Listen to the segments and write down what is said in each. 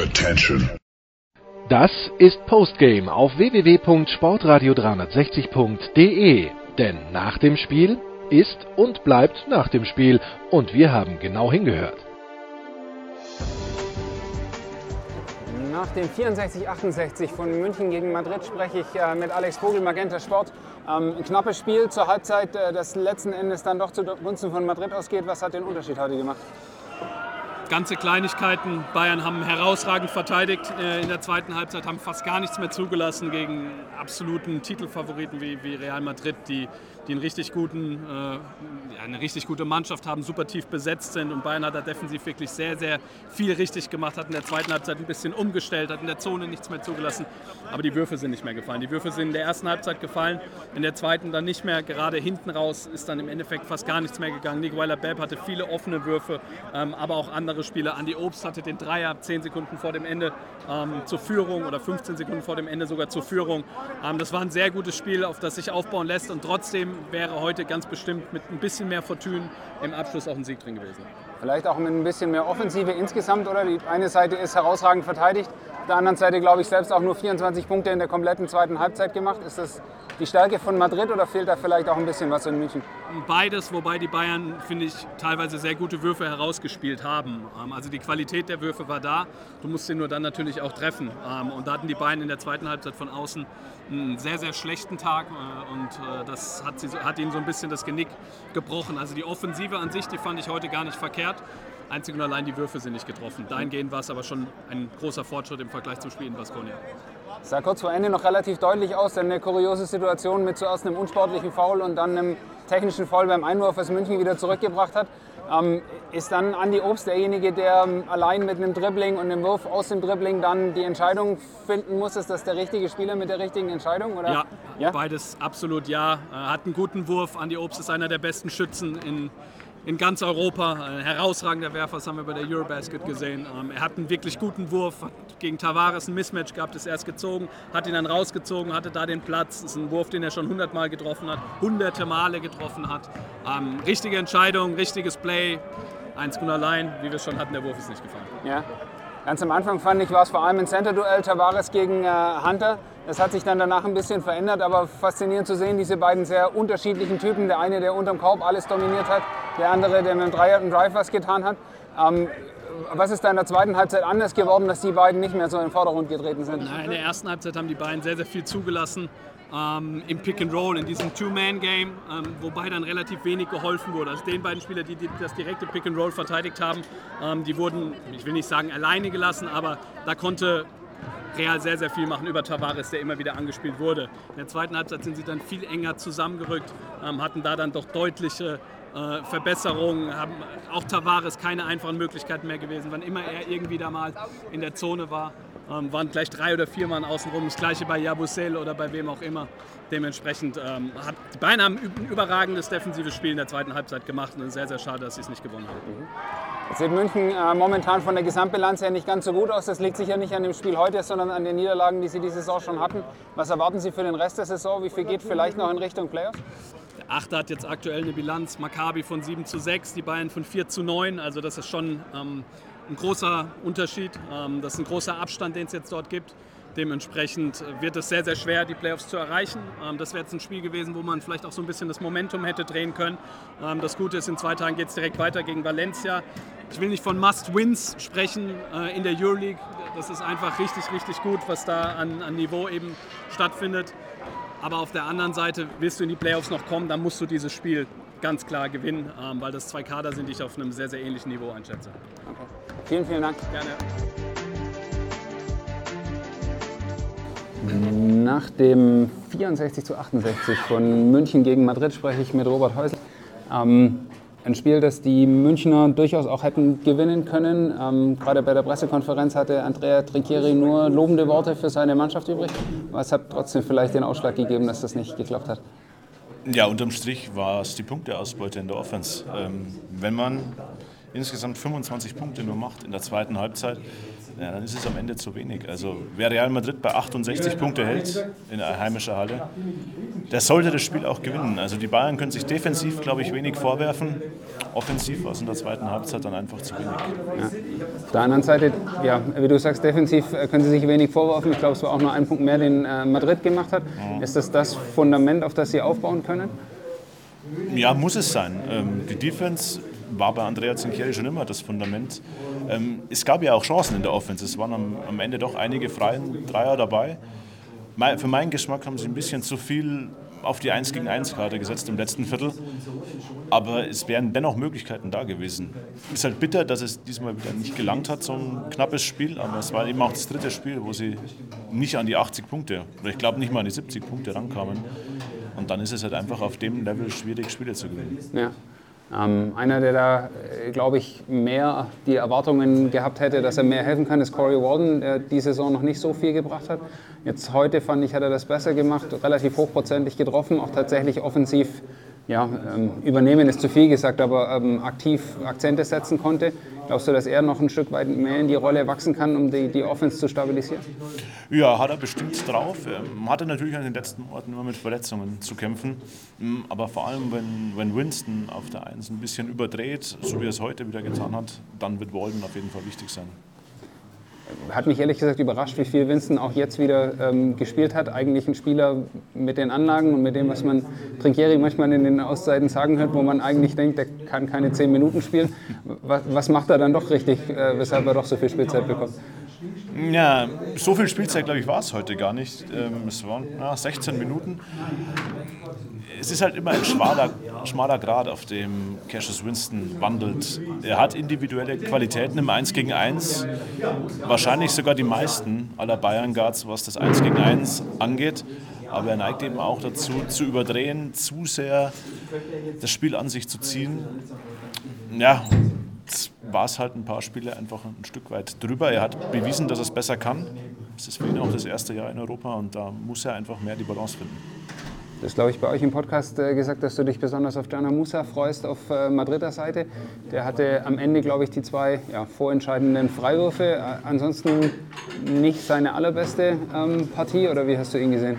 Attention. Das ist Postgame auf www.sportradio360.de. Denn nach dem Spiel ist und bleibt nach dem Spiel. Und wir haben genau hingehört. Nach dem 64-68 von München gegen Madrid spreche ich äh, mit Alex Vogel, Magenta Sport. Ähm, ein knappes Spiel zur Halbzeit, äh, das letzten Endes dann doch zugunsten von Madrid ausgeht. Was hat den Unterschied heute gemacht? Ganze Kleinigkeiten. Bayern haben herausragend verteidigt äh, in der zweiten Halbzeit, haben fast gar nichts mehr zugelassen gegen absoluten Titelfavoriten wie, wie Real Madrid, die die einen richtig guten, äh, eine richtig gute Mannschaft haben, super tief besetzt sind. Und Bayern hat da defensiv wirklich sehr, sehr viel richtig gemacht, hat in der zweiten Halbzeit ein bisschen umgestellt, hat in der Zone nichts mehr zugelassen. Aber die Würfe sind nicht mehr gefallen. Die Würfe sind in der ersten Halbzeit gefallen, in der zweiten dann nicht mehr. Gerade hinten raus ist dann im Endeffekt fast gar nichts mehr gegangen. Nick Weiler-Bepp hatte viele offene Würfe, ähm, aber auch andere Spieler. Andy Obst hatte den Dreier 10 Sekunden vor dem Ende ähm, zur Führung oder 15 Sekunden vor dem Ende sogar zur Führung. Ähm, das war ein sehr gutes Spiel, auf das sich aufbauen lässt und trotzdem wäre heute ganz bestimmt mit ein bisschen mehr Fortune im Abschluss auch ein Sieg drin gewesen. Vielleicht auch mit ein bisschen mehr Offensive insgesamt, oder? Die eine Seite ist herausragend verteidigt, der anderen Seite, glaube ich, selbst auch nur 24 Punkte in der kompletten zweiten Halbzeit gemacht. Ist das die Stärke von Madrid oder fehlt da vielleicht auch ein bisschen was in München? Beides, wobei die Bayern, finde ich, teilweise sehr gute Würfe herausgespielt haben. Ähm, also die Qualität der Würfe war da, du musst sie nur dann natürlich auch treffen. Ähm, und da hatten die Bayern in der zweiten Halbzeit von außen einen sehr, sehr schlechten Tag äh, und äh, das hat, sie, hat ihnen so ein bisschen das Genick gebrochen. Also die Offensive an sich, die fand ich heute gar nicht verkehrt. Einzig und allein die Würfe sind nicht getroffen. Dahingehend war es aber schon ein großer Fortschritt im Vergleich zum Spiel in Baskonia. Sah kurz vor Ende noch relativ deutlich aus, denn eine kuriose Situation mit zuerst einem unsportlichen Foul und dann einem technischen Foul beim Einwurf, was München wieder zurückgebracht hat. Ähm, ist dann Andi Obst derjenige, der ähm, allein mit einem Dribbling und einem Wurf aus dem Dribbling dann die Entscheidung finden muss? Ist das der richtige Spieler mit der richtigen Entscheidung? Oder? Ja, ja? beides absolut ja. Er hat einen guten Wurf. Andi Obst ist einer der besten Schützen in, in ganz Europa. Ein herausragender Werfer, das haben wir bei der Eurobasket gesehen. Ähm, er hat einen wirklich guten Wurf, hat gegen Tavares ein Mismatch gehabt, ist erst gezogen, hat ihn dann rausgezogen, hatte da den Platz. Das ist ein Wurf, den er schon hundertmal getroffen hat, hunderte Male getroffen hat. Ähm, richtige Entscheidung, richtiges Play. 1 allein, wie wir es schon hatten, der Wurf ist nicht gefallen. Ja. Ganz am Anfang fand ich, war es vor allem ein Center-Duell Tavares gegen äh, Hunter. Das hat sich dann danach ein bisschen verändert, aber faszinierend zu sehen, diese beiden sehr unterschiedlichen Typen. Der eine, der unterm Korb alles dominiert hat, der andere, der mit dem Dreier und Drive was getan hat. Ähm, was ist da in der zweiten Halbzeit anders geworden, dass die beiden nicht mehr so in den Vordergrund getreten sind? Nein, in der ersten Halbzeit haben die beiden sehr, sehr viel zugelassen ähm, im Pick and Roll, in diesem Two-Man-Game, ähm, wobei dann relativ wenig geholfen wurde. Also den beiden Spieler, die, die das direkte Pick and Roll verteidigt haben, ähm, die wurden, ich will nicht sagen alleine gelassen, aber da konnte Real sehr, sehr viel machen über Tavares, der immer wieder angespielt wurde. In der zweiten Halbzeit sind sie dann viel enger zusammengerückt, ähm, hatten da dann doch deutliche äh, Verbesserungen, haben auch Tavares keine einfachen Möglichkeiten mehr gewesen. Wann immer er irgendwie da mal in der Zone war, ähm, waren gleich drei oder vier Mann außenrum. Das gleiche bei Jabusel oder bei wem auch immer. Dementsprechend ähm, hat die Bayern haben ein überragendes defensives Spiel in der zweiten Halbzeit gemacht und es ist sehr, sehr schade, dass sie es nicht gewonnen haben. Jetzt sieht München äh, momentan von der Gesamtbilanz her nicht ganz so gut aus. Das liegt sicher nicht an dem Spiel heute, sondern an den Niederlagen, die sie diese Saison schon hatten. Was erwarten Sie für den Rest der Saison? Wie viel geht vielleicht noch in Richtung Playoffs? Der Achte hat jetzt aktuell eine Bilanz, Maccabi von 7 zu 6, die Bayern von 4 zu 9. Also das ist schon ähm, ein großer Unterschied. Ähm, das ist ein großer Abstand, den es jetzt dort gibt. Dementsprechend wird es sehr, sehr schwer, die Playoffs zu erreichen. Ähm, das wäre jetzt ein Spiel gewesen, wo man vielleicht auch so ein bisschen das Momentum hätte drehen können. Ähm, das Gute ist, in zwei Tagen geht es direkt weiter gegen Valencia. Ich will nicht von Must-Wins sprechen äh, in der Euroleague. Das ist einfach richtig, richtig gut, was da an, an Niveau eben stattfindet. Aber auf der anderen Seite willst du in die Playoffs noch kommen, dann musst du dieses Spiel ganz klar gewinnen, weil das zwei Kader sind, die ich auf einem sehr, sehr ähnlichen Niveau einschätze. Okay. Vielen, vielen Dank. Gerne. Nach dem 64 zu 68 von München gegen Madrid spreche ich mit Robert Häusl. Ähm, ein Spiel, das die Münchner durchaus auch hätten gewinnen können. Ähm, gerade bei der Pressekonferenz hatte Andrea Trinchieri nur lobende Worte für seine Mannschaft übrig. Was hat trotzdem vielleicht den Ausschlag gegeben, dass das nicht geklappt hat? Ja, unterm Strich war es die Punkteausbeute in der Offense. Ähm, wenn man insgesamt 25 Punkte nur macht in der zweiten Halbzeit, ja, dann ist es am Ende zu wenig. Also wer Real Madrid bei 68 Punkte hält in einer heimischen Halle, der sollte das Spiel auch gewinnen. Also die Bayern können sich defensiv, glaube ich, wenig vorwerfen. Offensiv war es in der zweiten Halbzeit dann einfach zu wenig. Ja. Auf der anderen Seite, ja, wie du sagst, defensiv äh, können sie sich wenig vorwerfen. Ich glaube, es war auch nur ein Punkt mehr, den äh, Madrid gemacht hat. Mhm. Ist das das Fundament, auf das sie aufbauen können? Ja, muss es sein. Ähm, die Defense war bei Andrea Zinchieri schon immer das Fundament. Ähm, es gab ja auch Chancen in der Offense. Es waren am, am Ende doch einige freien Dreier dabei. Für meinen Geschmack haben sie ein bisschen zu viel auf die 1 gegen 1 Karte gesetzt im letzten Viertel. Aber es wären dennoch Möglichkeiten da gewesen. Ist halt bitter, dass es diesmal wieder nicht gelangt hat, so ein knappes Spiel. Aber es war eben auch das dritte Spiel, wo sie nicht an die 80 Punkte, oder ich glaube nicht mal an die 70 Punkte rankamen. Und dann ist es halt einfach auf dem Level schwierig, Spiele zu gewinnen. Ja. Ähm, einer, der da, äh, glaube ich, mehr die Erwartungen gehabt hätte, dass er mehr helfen kann, ist Corey Warden, der die Saison noch nicht so viel gebracht hat. Jetzt heute fand ich, hat er das besser gemacht, relativ hochprozentig getroffen, auch tatsächlich offensiv ja, ähm, übernehmen ist zu viel gesagt, aber ähm, aktiv Akzente setzen konnte. Glaubst du, dass er noch ein Stück weit mehr in die Rolle wachsen kann, um die, die Offense zu stabilisieren? Ja, hat er bestimmt drauf. Er hatte natürlich in den letzten Monaten immer mit Verletzungen zu kämpfen. Mm, aber vor allem, wenn, wenn Winston auf der Eins ein bisschen überdreht, so wie er es heute wieder getan hat, dann wird Walden auf jeden Fall wichtig sein hat mich ehrlich gesagt überrascht, wie viel Winston auch jetzt wieder ähm, gespielt hat. Eigentlich ein Spieler mit den Anlagen und mit dem, was man Trinkieri manchmal in den Auszeiten sagen hört, wo man eigentlich denkt, der kann keine zehn Minuten spielen. Was, was macht er dann doch richtig, äh, weshalb er doch so viel Spielzeit bekommt? Ja, so viel Spielzeit, glaube ich, war es heute gar nicht. Ähm, es waren na, 16 Minuten es ist halt immer ein schmaler, schmaler Grad, auf dem Cassius Winston wandelt. Er hat individuelle Qualitäten im 1 gegen 1, wahrscheinlich sogar die meisten aller Bayern Guards, was das 1 gegen 1 angeht. Aber er neigt eben auch dazu, zu überdrehen, zu sehr das Spiel an sich zu ziehen. Ja, war es halt ein paar Spiele einfach ein Stück weit drüber. Er hat bewiesen, dass er es besser kann. Es ist für ihn auch das erste Jahr in Europa und da muss er einfach mehr die Balance finden. Du hast, glaube ich, bei euch im Podcast äh, gesagt, dass du dich besonders auf Jana Musa freust auf äh, Madrider Seite. Der hatte am Ende, glaube ich, die zwei ja, vorentscheidenden Freiwürfe. Äh, ansonsten nicht seine allerbeste ähm, Partie, oder wie hast du ihn gesehen?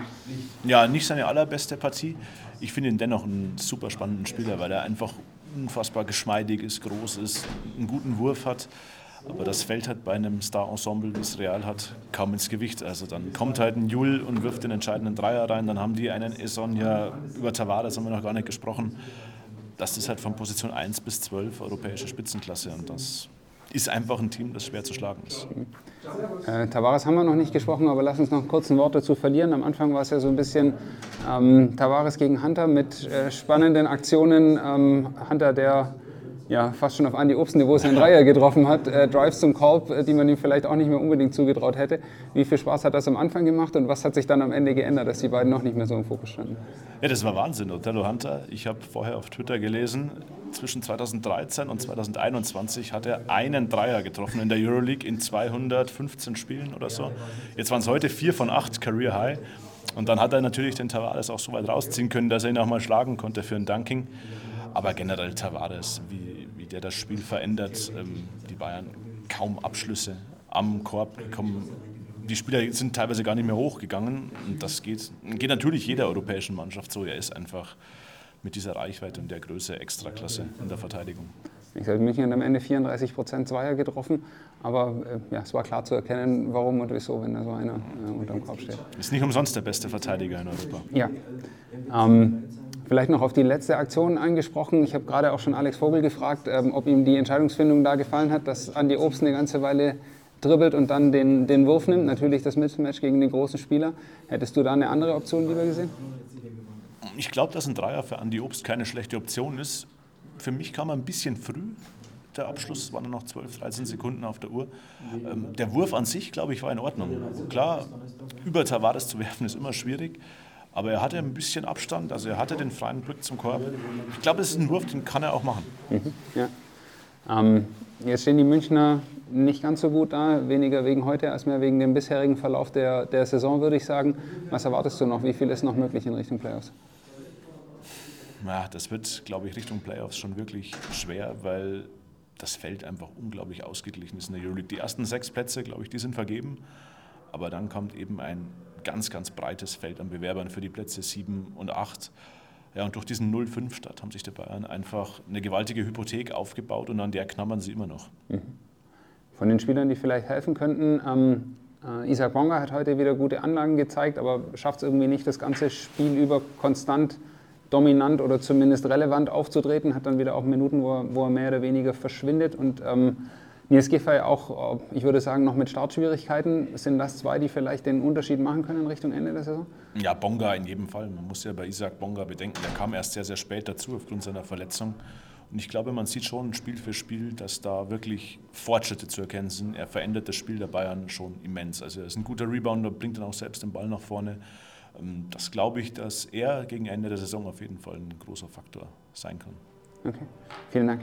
Ja, nicht seine allerbeste Partie. Ich finde ihn dennoch einen super spannenden Spieler, weil er einfach unfassbar geschmeidig ist, groß ist, einen guten Wurf hat. Aber das fällt halt bei einem Star-Ensemble, es Real hat, kaum ins Gewicht. Also dann kommt halt ein Jul und wirft den entscheidenden Dreier rein. Dann haben die einen Eson ja über Tavares haben wir noch gar nicht gesprochen. Das ist halt von Position 1 bis 12 europäische Spitzenklasse. Und das ist einfach ein Team, das schwer zu schlagen ist. Äh, Tavares haben wir noch nicht gesprochen, aber lass uns noch kurz ein Wort dazu verlieren. Am Anfang war es ja so ein bisschen ähm, Tavares gegen Hunter mit äh, spannenden Aktionen. Ähm, Hunter, der ja, fast schon auf Andi Obst-Niveau seinen Dreier getroffen hat. Äh, Drives zum Korb, äh, die man ihm vielleicht auch nicht mehr unbedingt zugetraut hätte. Wie viel Spaß hat das am Anfang gemacht und was hat sich dann am Ende geändert, dass die beiden noch nicht mehr so im Fokus standen? Ja, das war Wahnsinn. Othello Hunter, ich habe vorher auf Twitter gelesen, zwischen 2013 und 2021 hat er einen Dreier getroffen in der Euroleague in 215 Spielen oder so. Jetzt waren es heute vier von acht Career High. Und dann hat er natürlich den Tavares auch so weit rausziehen können, dass er ihn auch mal schlagen konnte für ein Dunking. Aber generell Tavares, wie der das Spiel verändert, ähm, die Bayern kaum Abschlüsse am Korb bekommen. Die Spieler sind teilweise gar nicht mehr hochgegangen. Und das geht, geht natürlich jeder europäischen Mannschaft so. Er ist einfach mit dieser Reichweite und der Größe Extraklasse in der Verteidigung. Ich habe München am Ende 34 Prozent Zweier getroffen, aber äh, ja, es war klar zu erkennen, warum und wieso, wenn da so einer äh, unterm Korb steht. Ist nicht umsonst der beste Verteidiger in Europa. Ja. Ähm, Vielleicht noch auf die letzte Aktion angesprochen. Ich habe gerade auch schon Alex Vogel gefragt, ähm, ob ihm die Entscheidungsfindung da gefallen hat, dass Andi Obst eine ganze Weile dribbelt und dann den, den Wurf nimmt. Natürlich das Mismatch gegen den großen Spieler. Hättest du da eine andere Option lieber gesehen? Ich glaube, dass ein Dreier für Andi Obst keine schlechte Option ist. Für mich kam er ein bisschen früh. Der Abschluss waren noch 12, 13 Sekunden auf der Uhr. Ähm, der Wurf an sich, glaube ich, war in Ordnung. Klar, über Tavares zu werfen ist immer schwierig. Aber er hatte ein bisschen Abstand, also er hatte den freien Blick zum Korb. Ich glaube, das ist ein Wurf, den kann er auch machen. Mhm, ja. ähm, jetzt stehen die Münchner nicht ganz so gut da, weniger wegen heute als mehr wegen dem bisherigen Verlauf der, der Saison, würde ich sagen. Was erwartest du noch? Wie viel ist noch möglich in Richtung Playoffs? Ja, das wird, glaube ich, Richtung Playoffs schon wirklich schwer, weil das Feld einfach unglaublich ausgeglichen ist in der Euroleague. Die ersten sechs Plätze, glaube ich, die sind vergeben. Aber dann kommt eben ein ganz, ganz breites Feld an Bewerbern für die Plätze 7 und 8. Ja, und durch diesen 0-5-Start haben sich die Bayern einfach eine gewaltige Hypothek aufgebaut und an der knabbern sie immer noch. Mhm. Von den Spielern, die vielleicht helfen könnten, ähm, äh, Isaac Bonga hat heute wieder gute Anlagen gezeigt, aber schafft es irgendwie nicht, das ganze Spiel über konstant dominant oder zumindest relevant aufzutreten, hat dann wieder auch Minuten, wo er, wo er mehr oder weniger verschwindet und ähm, Giffey auch, äh, ich würde sagen, noch mit Startschwierigkeiten. Sind das zwei, die vielleicht den Unterschied machen können in Richtung Ende der Saison? Ja, Bonga in jedem Fall. Man muss ja bei Isaac Bonga bedenken, der kam erst sehr, sehr spät dazu aufgrund seiner Verletzung. Und ich glaube, man sieht schon Spiel für Spiel, dass da wirklich Fortschritte zu erkennen sind. Er verändert das Spiel der Bayern schon immens. Also er ist ein guter Rebounder, bringt dann auch selbst den Ball nach vorne. Ähm, das glaube ich, dass er gegen Ende der Saison auf jeden Fall ein großer Faktor sein kann. Okay, vielen Dank.